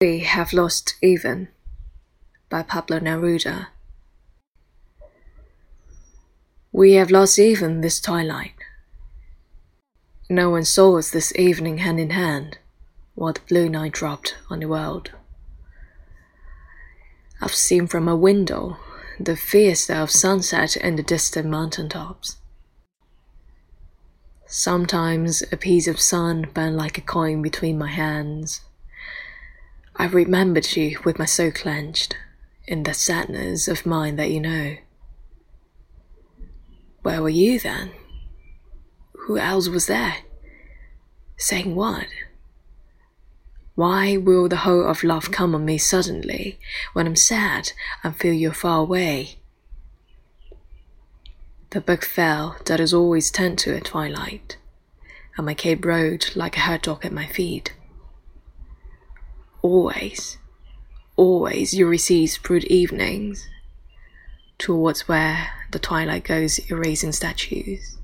We have lost even by Pablo Neruda. We have lost even this twilight. No one saw us this evening hand in hand while the blue night dropped on the world. I've seen from my window the fiesta of sunset in the distant mountain tops. Sometimes a piece of sun burned like a coin between my hands. I remembered you with my soul clenched in the sadness of mind that you know. Where were you then? Who else was there? Saying what? Why will the whole of love come on me suddenly when I'm sad and feel you're far away? The book fell that is always turned to at twilight, and my cape rode like a herd dog at my feet. Always, always you recede through evenings, towards where the twilight goes erasing statues.